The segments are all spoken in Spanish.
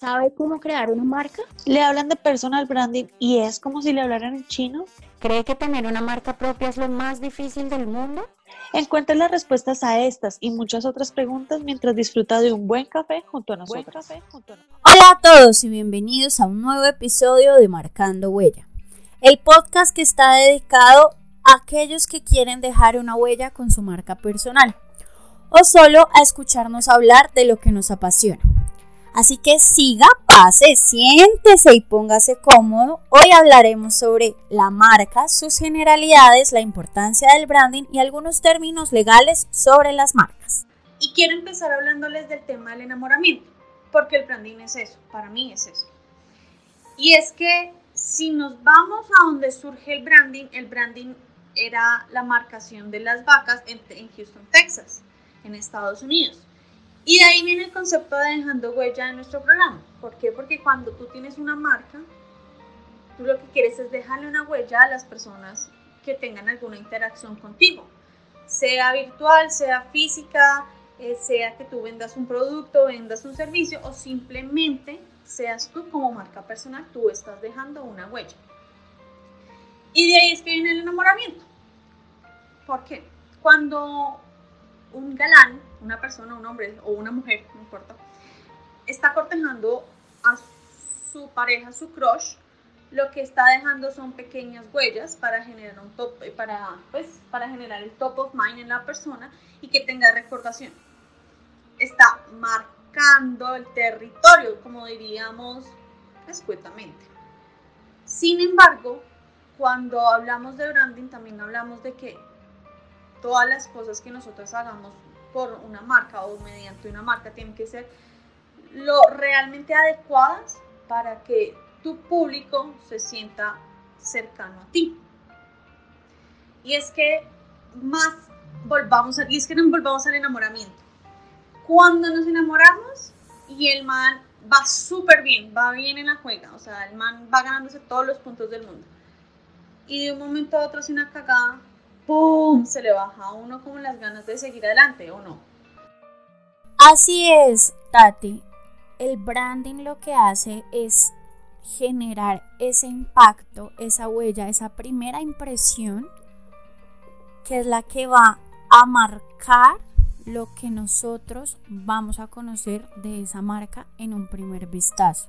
¿Sabe cómo crear una marca? ¿Le hablan de personal branding y es como si le hablaran en chino? ¿Cree que tener una marca propia es lo más difícil del mundo? Encuentre las respuestas a estas y muchas otras preguntas mientras disfruta de un buen café junto a nosotros. Hola a todos y bienvenidos a un nuevo episodio de Marcando Huella, el podcast que está dedicado a aquellos que quieren dejar una huella con su marca personal o solo a escucharnos hablar de lo que nos apasiona. Así que siga, pase, siéntese y póngase cómodo. Hoy hablaremos sobre la marca, sus generalidades, la importancia del branding y algunos términos legales sobre las marcas. Y quiero empezar hablándoles del tema del enamoramiento, porque el branding es eso, para mí es eso. Y es que si nos vamos a donde surge el branding, el branding era la marcación de las vacas en, en Houston, Texas, en Estados Unidos. Y de ahí viene el concepto de dejando huella en nuestro programa. ¿Por qué? Porque cuando tú tienes una marca, tú lo que quieres es dejarle una huella a las personas que tengan alguna interacción contigo. Sea virtual, sea física, eh, sea que tú vendas un producto, vendas un servicio o simplemente seas tú como marca personal, tú estás dejando una huella. Y de ahí es que viene el enamoramiento. ¿Por qué? Cuando un galán, una persona, un hombre o una mujer, no importa, está cortejando a su pareja, su crush, lo que está dejando son pequeñas huellas para generar un top, eh, para, pues, para generar el top of mind en la persona y que tenga recordación. Está marcando el territorio, como diríamos escuetamente. Sin embargo, cuando hablamos de branding, también hablamos de que todas las cosas que nosotros hagamos por una marca o mediante una marca tienen que ser lo realmente adecuadas para que tu público se sienta cercano a ti. Y es que más volvamos a, y es que nos volvamos al enamoramiento. Cuando nos enamoramos y el man va súper bien, va bien en la juega, o sea, el man va ganándose todos los puntos del mundo. Y de un momento a otro, sin una cagada, ¡pum! Se le baja a uno como las ganas de seguir adelante, ¿o no? Así es, Tati. El branding lo que hace es generar ese impacto, esa huella, esa primera impresión, que es la que va a marcar lo que nosotros vamos a conocer de esa marca en un primer vistazo.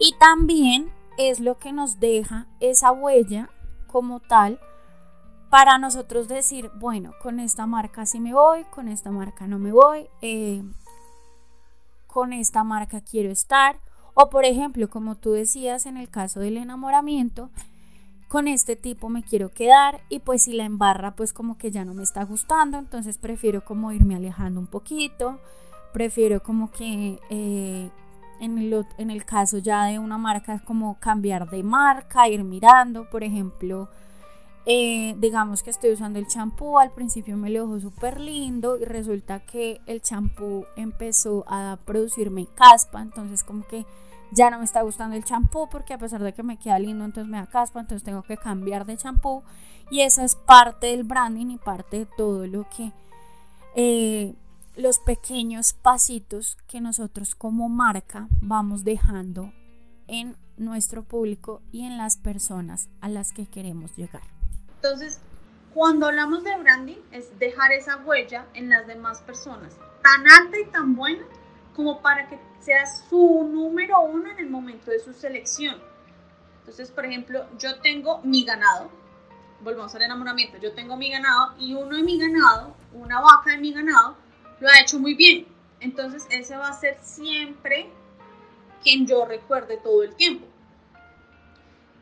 Y también es lo que nos deja esa huella como tal para nosotros decir, bueno, con esta marca sí me voy, con esta marca no me voy, eh, con esta marca quiero estar. O por ejemplo, como tú decías en el caso del enamoramiento, con este tipo me quiero quedar y pues si la embarra pues como que ya no me está gustando, entonces prefiero como irme alejando un poquito, prefiero como que eh, en, el, en el caso ya de una marca como cambiar de marca, ir mirando, por ejemplo, eh, digamos que estoy usando el champú, al principio me lo dejó súper lindo y resulta que el champú empezó a producirme caspa, entonces como que ya no me está gustando el champú porque a pesar de que me queda lindo, entonces me da caspa, entonces tengo que cambiar de champú y eso es parte del branding y parte de todo lo que eh, los pequeños pasitos que nosotros como marca vamos dejando en nuestro público y en las personas a las que queremos llegar. Entonces, cuando hablamos de branding, es dejar esa huella en las demás personas, tan alta y tan buena como para que sea su número uno en el momento de su selección. Entonces, por ejemplo, yo tengo mi ganado, volvamos al enamoramiento, yo tengo mi ganado y uno de mi ganado, una vaca de mi ganado, lo ha hecho muy bien. Entonces, ese va a ser siempre quien yo recuerde todo el tiempo.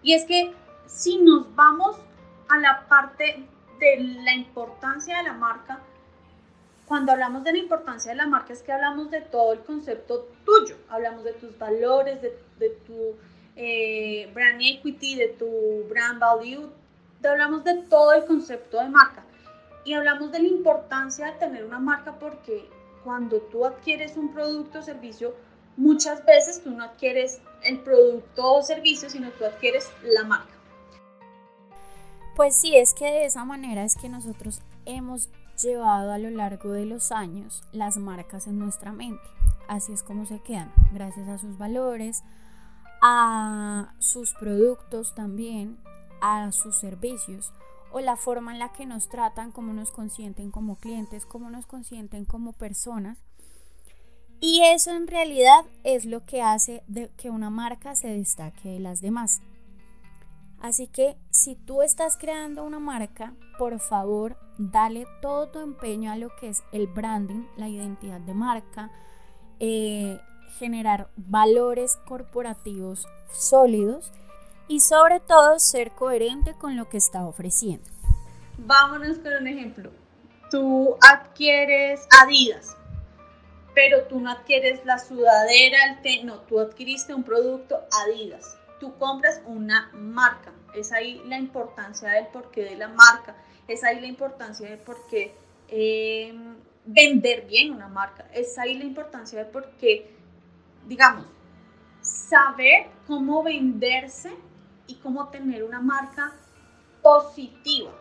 Y es que si nos vamos a la parte de la importancia de la marca, cuando hablamos de la importancia de la marca es que hablamos de todo el concepto tuyo, hablamos de tus valores, de, tu eh, brand equity, de tu brand value, hablamos de todo el concepto de marca. Y hablamos de la importancia de tener una marca porque cuando tú adquieres un producto o servicio, muchas veces tú no adquieres el producto o servicio, sino tú adquieres la marca. Pues sí, es que de esa manera es que nosotros hemos llevado a lo largo de los años las marcas en nuestra mente. así es como se quedan, gracias a sus valores, a sus productos también, a sus servicios o la forma en la que nos tratan, cómo nos consienten como clientes, cómo nos consienten como personas. Y eso en realidad es lo que hace de que una marca se destaque de las demás. Así que si tú estás creando una marca, por favor, dale todo tu empeño a lo que es el branding, la identidad de marca, eh, generar valores corporativos sólidos y sobre todo ser coherente con lo que está ofreciendo. Vámonos con un ejemplo. Tú adquieres Adidas, pero tú no adquieres la sudadera, el té, no, tú adquiriste un producto Adidas. Tú compras una marca. Es ahí la importancia del porqué de la marca. Es ahí la importancia de por qué em, vender bien una marca. Es ahí la importancia de por qué, digamos, saber cómo venderse y cómo tener una marca positiva.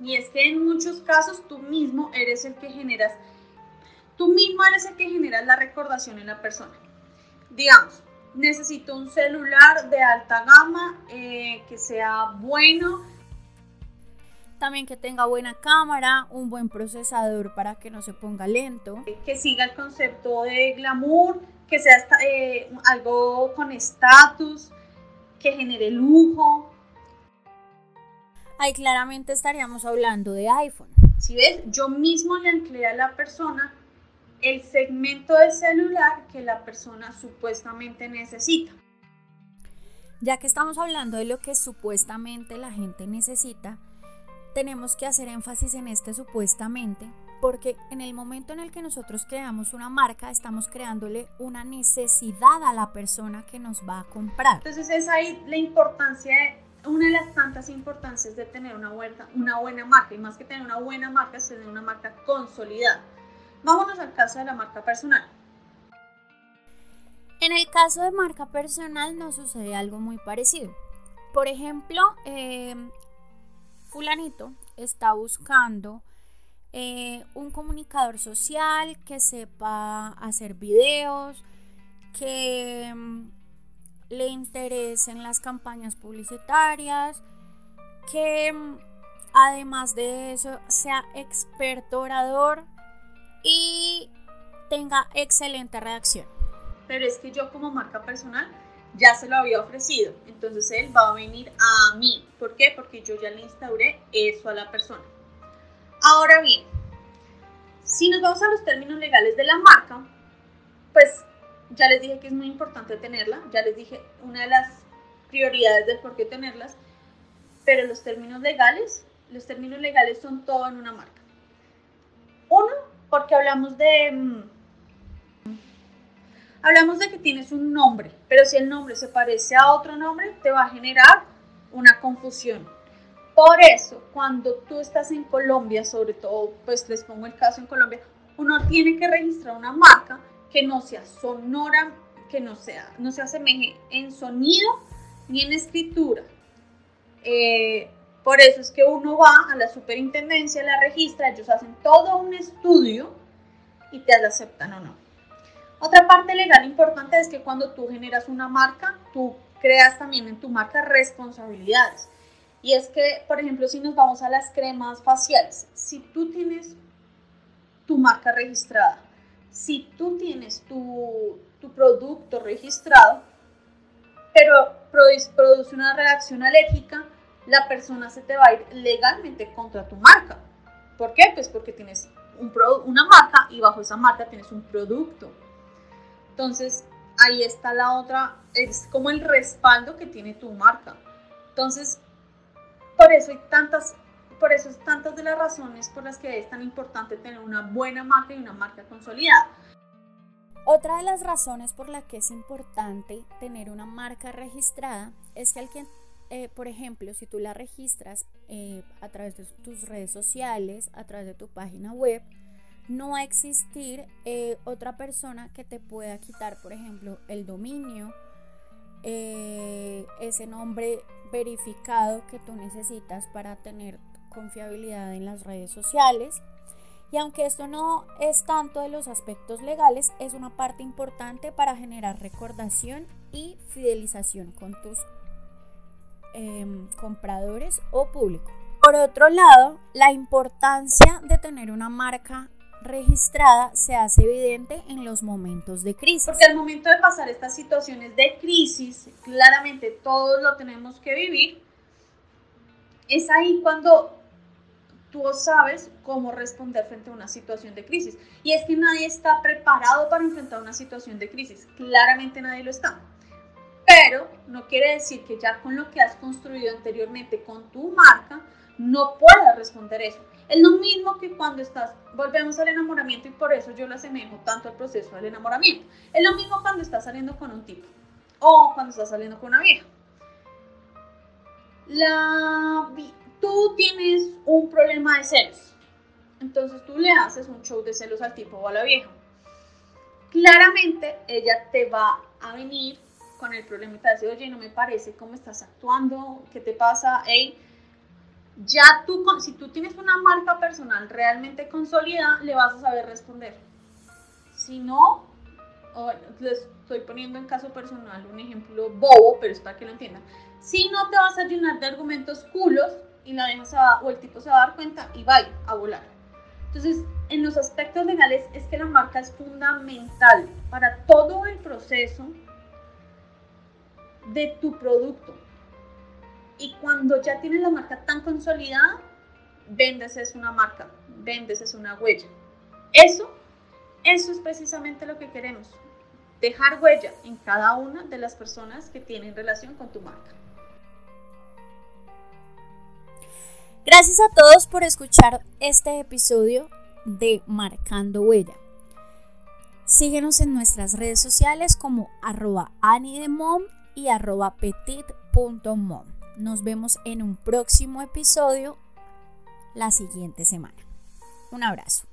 Y es que en muchos casos tú mismo eres el que generas, tú mismo eres el que generas la recordación en la persona. Digamos, necesito un celular de alta gama eh, que sea bueno. También que tenga buena cámara, un buen procesador para que no se ponga lento. Que siga el concepto de glamour, que sea eh, algo con estatus, que genere lujo. Ahí claramente estaríamos hablando de iPhone. Si ves, yo mismo le anclé a la persona el segmento de celular que la persona supuestamente necesita. Ya que estamos hablando de lo que supuestamente la gente necesita, tenemos que hacer énfasis en este supuestamente porque en el momento en el que nosotros creamos una marca, estamos creándole una necesidad a la persona que nos va a comprar. Entonces es ahí la importancia, una de las tantas importancias de tener una buena, una buena marca, y más que tener una buena marca, es tener una marca consolidada. Vámonos al caso de la marca personal. En el caso de marca personal nos sucede algo muy parecido. Por ejemplo, eh, fulanito está buscando eh, un comunicador social que sepa hacer videos, que mm, le interesen las campañas publicitarias, que mm, además de eso sea experto orador y tenga excelente reacción. Pero es que yo como marca personal ya se lo había ofrecido, entonces él va a venir a mí. ¿Por qué? Porque yo ya le instauré eso a la persona. Ahora bien, si nos vamos a los términos legales de la marca, pues ya les dije que es muy importante tenerla, ya les dije una de las prioridades del por qué tenerlas, pero los términos legales, los términos legales son todo en una marca. Porque hablamos de... Mm, hablamos de que tienes un nombre, pero si el nombre se parece a otro nombre, te va a generar una confusión. Por eso, cuando tú estás en Colombia, sobre todo, pues les pongo el caso en Colombia, uno tiene que registrar una marca que no sea sonora, que no sea, no se asemeje en sonido ni en escritura. Eh, por eso es que uno va a la superintendencia, la registra, ellos hacen todo un estudio y te la aceptan o no. Otra parte legal importante es que cuando tú generas una marca, tú creas también en tu marca responsabilidades. Y es que, por ejemplo, si nos vamos a las cremas faciales, si tú tienes tu marca registrada, si tú tienes tu, producto registrado, pero produce una reacción alérgica, la persona se te va a ir legalmente contra tu marca. ¿Por qué? Pues porque tienes un una marca y bajo esa marca tienes un producto. Entonces, ahí está la otra, es como el respaldo que tiene tu marca. Entonces, por eso hay tantas, por eso es tantas de las razones por las que es tan importante tener una buena marca y una marca consolidada. Otra de las razones por las que es importante tener una marca registrada es que alguien, eh, por ejemplo, si tú la registras eh, a través de tus redes sociales, a través de tu página web, no va a existir eh, otra persona que te pueda quitar, por ejemplo, el dominio, ese nombre verificado que tú necesitas para tener confiabilidad en las redes sociales. Y aunque esto no es tanto de los aspectos legales, es una parte importante para generar recordación y fidelización con tus em, compradores o público. Por otro lado, la importancia de tener una marca registrada se hace evidente en los momentos de crisis. Porque al momento de pasar estas situaciones de crisis, claramente todos lo tenemos que vivir, es ahí cuando tú sabes cómo responder frente a una situación de crisis. Y es que nadie está preparado para enfrentar una situación de crisis. Claramente nadie lo está. Pero no quiere decir que ya con lo que has construido anteriormente con tu marca, no puedas responder eso. Es lo mismo que cuando estás, volvemos al enamoramiento y por eso yo lo asemejo tanto al proceso del enamoramiento. Es lo mismo cuando estás saliendo con un tipo o cuando estás saliendo con una vieja. La, tú tienes un problema de celos. Entonces tú le haces un show de celos al tipo o a la vieja. Claramente ella te va a venir con el problema y te a oye, no me parece cómo estás actuando, ¿qué te pasa? Hey, ya tú, si tú tienes una marca personal realmente consolidada, le vas a saber responder. Si no, les estoy poniendo en caso personal un ejemplo bobo, pero es para que lo entiendan. Si no te vas a llenar de argumentos culos y la deja se va, o el tipo se va a dar cuenta y va a volar. Entonces, en los aspectos legales es que la marca es fundamental para todo el proceso de tu producto. Y cuando ya tienes la marca tan consolidada, vendes es una marca, vendes es una huella. Eso, eso es precisamente lo que queremos. Dejar huella en cada una de las personas que tienen relación con tu marca. Gracias a todos por escuchar este episodio de Marcando Huella. Síguenos en nuestras redes sociales como arroba anidemom y arroba petit.mom. Nos vemos en un próximo episodio la siguiente semana. Un abrazo.